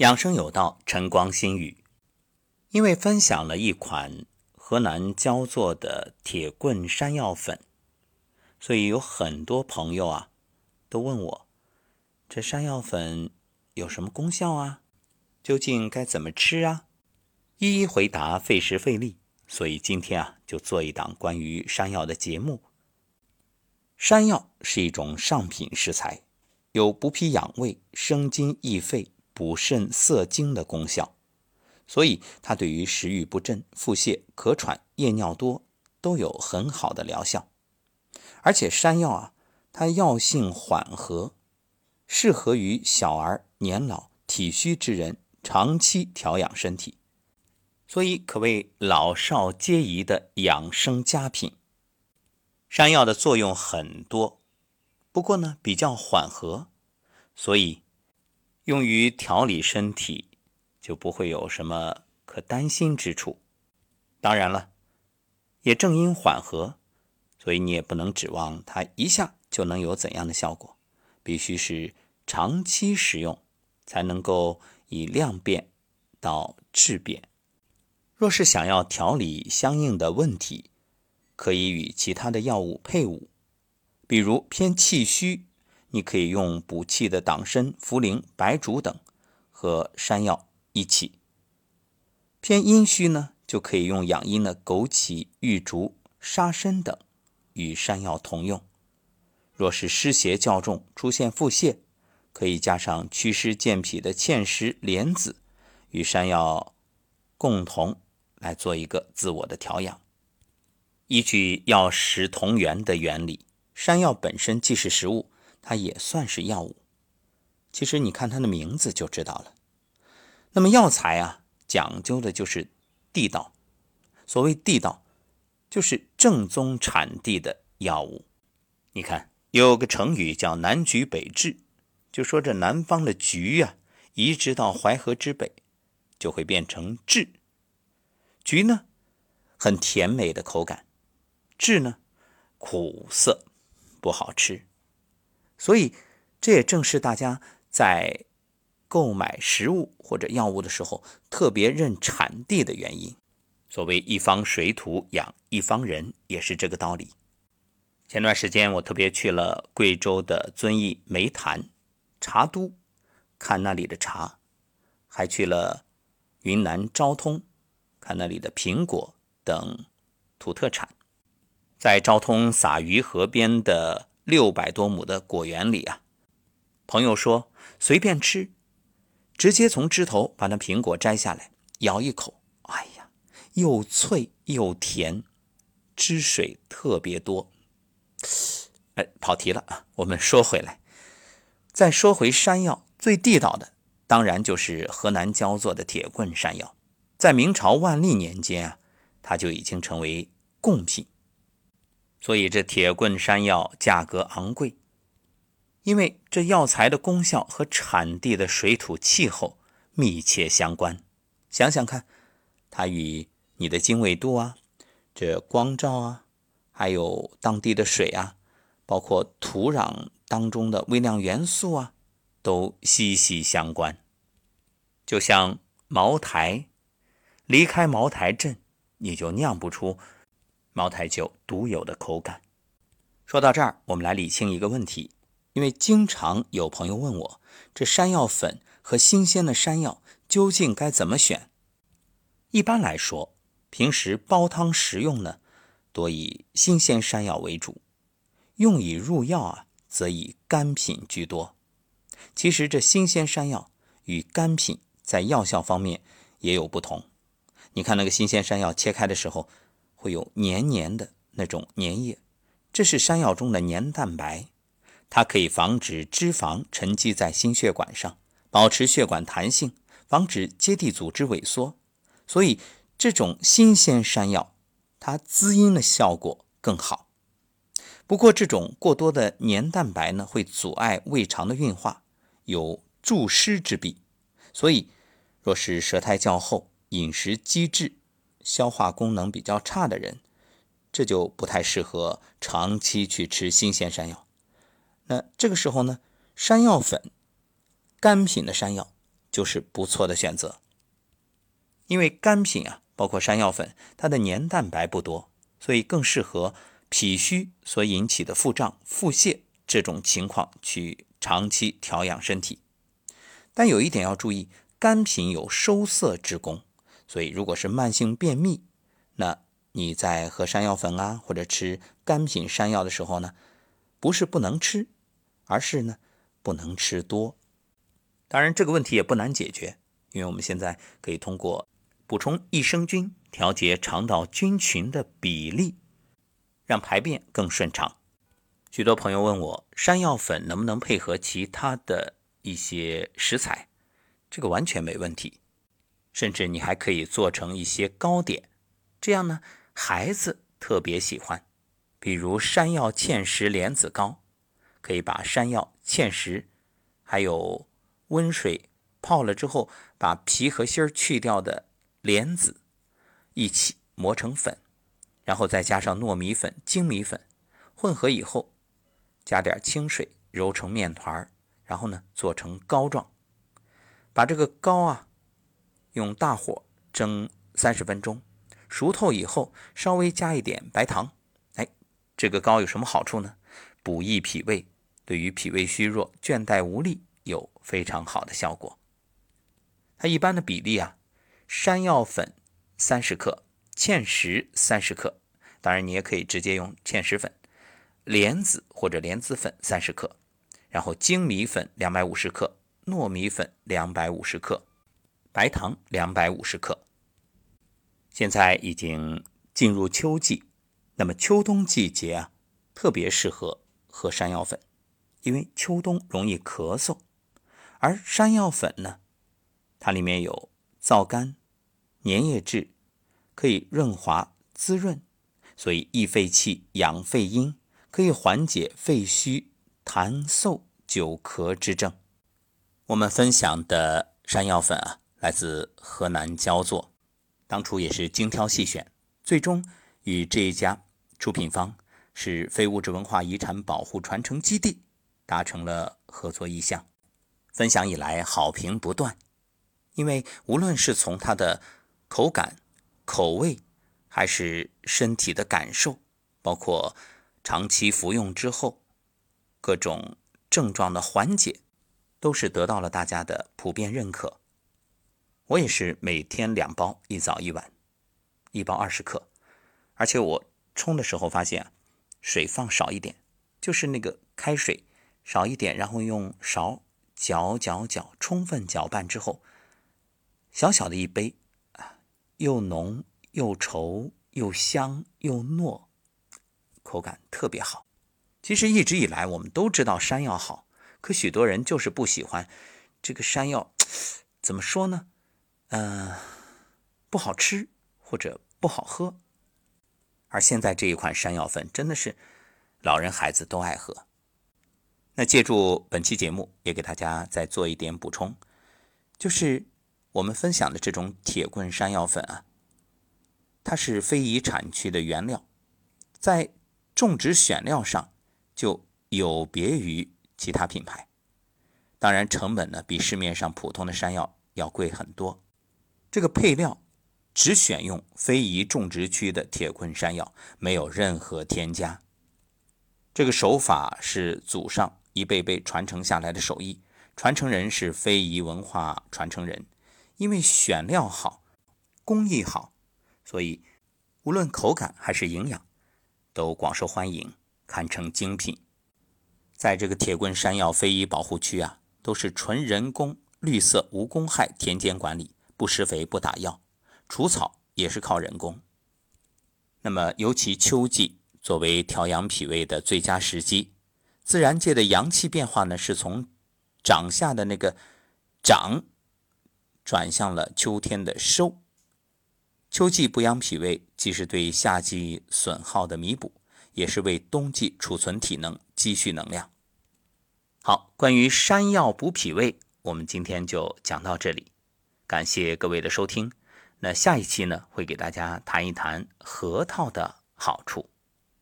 养生有道，晨光心语。因为分享了一款河南焦作的铁棍山药粉，所以有很多朋友啊都问我，这山药粉有什么功效啊？究竟该怎么吃啊？一一回答费时费力，所以今天啊就做一档关于山药的节目。山药是一种上品食材，有补脾养胃、生津益肺。补肾涩精的功效，所以它对于食欲不振、腹泻、咳喘、夜尿多都有很好的疗效。而且山药啊，它药性缓和，适合于小儿、年老、体虚之人长期调养身体，所以可谓老少皆宜的养生佳品。山药的作用很多，不过呢比较缓和，所以。用于调理身体，就不会有什么可担心之处。当然了，也正因缓和，所以你也不能指望它一下就能有怎样的效果，必须是长期使用，才能够以量变到质变。若是想要调理相应的问题，可以与其他的药物配伍，比如偏气虚。你可以用补气的党参、茯苓、白术等和山药一起；偏阴虚呢，就可以用养阴的枸杞、玉竹、沙参等与山药同用。若是湿邪较重，出现腹泻，可以加上祛湿健脾的芡实、莲子与山药共同来做一个自我的调养。依据药食同源的原理，山药本身既是食物。它也算是药物，其实你看它的名字就知道了。那么药材啊，讲究的就是地道。所谓地道，就是正宗产地的药物。你看有个成语叫“南橘北枳”，就说这南方的橘啊，移植到淮河之北，就会变成枳。橘呢，很甜美的口感；枳呢，苦涩，不好吃。所以，这也正是大家在购买食物或者药物的时候特别认产地的原因。所谓一方水土养一方人，也是这个道理。前段时间我特别去了贵州的遵义梅潭茶都，看那里的茶；还去了云南昭通，看那里的苹果等土特产。在昭通洒鱼河边的。六百多亩的果园里啊，朋友说随便吃，直接从枝头把那苹果摘下来，咬一口，哎呀，又脆又甜，汁水特别多。哎，跑题了啊，我们说回来，再说回山药，最地道的当然就是河南焦作的铁棍山药，在明朝万历年间啊，它就已经成为贡品。所以这铁棍山药价格昂贵，因为这药材的功效和产地的水土气候密切相关。想想看，它与你的经纬度啊、这光照啊，还有当地的水啊，包括土壤当中的微量元素啊，都息息相关。就像茅台，离开茅台镇，你就酿不出。茅台酒独有的口感。说到这儿，我们来理清一个问题，因为经常有朋友问我，这山药粉和新鲜的山药究竟该怎么选？一般来说，平时煲汤食用呢，多以新鲜山药为主；用以入药啊，则以干品居多。其实这新鲜山药与干品在药效方面也有不同。你看那个新鲜山药切开的时候。会有黏黏的那种粘液，这是山药中的黏蛋白，它可以防止脂肪沉积在心血管上，保持血管弹性，防止结缔组织萎缩。所以这种新鲜山药，它滋阴的效果更好。不过这种过多的黏蛋白呢，会阻碍胃肠的运化，有助湿之弊。所以若是舌苔较厚，饮食积滞。消化功能比较差的人，这就不太适合长期去吃新鲜山药。那这个时候呢，山药粉、干品的山药就是不错的选择。因为干品啊，包括山药粉，它的黏蛋白不多，所以更适合脾虚所引起的腹胀、腹泻这种情况去长期调养身体。但有一点要注意，干品有收涩之功，所以如果是慢性便秘，那你在喝山药粉啊，或者吃干品山药的时候呢，不是不能吃，而是呢不能吃多。当然，这个问题也不难解决，因为我们现在可以通过。补充益生菌，调节肠道菌群的比例，让排便更顺畅。许多朋友问我，山药粉能不能配合其他的一些食材？这个完全没问题，甚至你还可以做成一些糕点，这样呢，孩子特别喜欢。比如山药芡实莲子糕，可以把山药、芡实还有温水泡了之后，把皮和芯儿去掉的。莲子一起磨成粉，然后再加上糯米粉、精米粉混合以后，加点清水揉成面团儿然后呢做成糕状。把这个糕啊用大火蒸三十分钟，熟透以后稍微加一点白糖。哎，这个糕有什么好处呢？补益脾胃，对于脾胃虚弱、倦怠无力有非常好的效果。它一般的比例啊。山药粉三十克，芡实三十克，当然你也可以直接用芡实粉。莲子或者莲子粉三十克，然后精米粉两百五十克，糯米粉两百五十克，白糖两百五十克。现在已经进入秋季，那么秋冬季节啊，特别适合喝山药粉，因为秋冬容易咳嗽，而山药粉呢，它里面有皂苷。粘液质可以润滑滋润，所以益肺气、养肺阴，可以缓解肺虚、痰嗽、久咳之症。我们分享的山药粉啊，来自河南焦作，当初也是精挑细选，最终与这一家出品方是非物质文化遗产保护传承基地达成了合作意向。分享以来好评不断，因为无论是从它的口感、口味，还是身体的感受，包括长期服用之后各种症状的缓解，都是得到了大家的普遍认可。我也是每天两包，一早一晚，一包二十克，而且我冲的时候发现水放少一点，就是那个开水少一点，然后用勺搅搅搅，充分搅拌之后，小小的一杯。又浓又稠又香又糯，口感特别好。其实一直以来我们都知道山药好，可许多人就是不喜欢这个山药。怎么说呢？嗯，不好吃或者不好喝。而现在这一款山药粉真的是老人孩子都爱喝。那借助本期节目，也给大家再做一点补充，就是。我们分享的这种铁棍山药粉啊，它是非遗产区的原料，在种植选料上就有别于其他品牌。当然，成本呢比市面上普通的山药要贵很多。这个配料只选用非遗种植区的铁棍山药，没有任何添加。这个手法是祖上一辈辈传承下来的手艺，传承人是非遗文化传承人。因为选料好，工艺好，所以无论口感还是营养，都广受欢迎，堪称精品。在这个铁棍山药非遗保护区啊，都是纯人工、绿色、无公害田间管理，不施肥、不打药，除草也是靠人工。那么，尤其秋季作为调养脾胃的最佳时机，自然界的阳气变化呢，是从长下的那个长。转向了秋天的收，秋季补养脾胃，既是对夏季损耗的弥补，也是为冬季储存体能、积蓄能量。好，关于山药补脾胃，我们今天就讲到这里，感谢各位的收听。那下一期呢，会给大家谈一谈核桃的好处。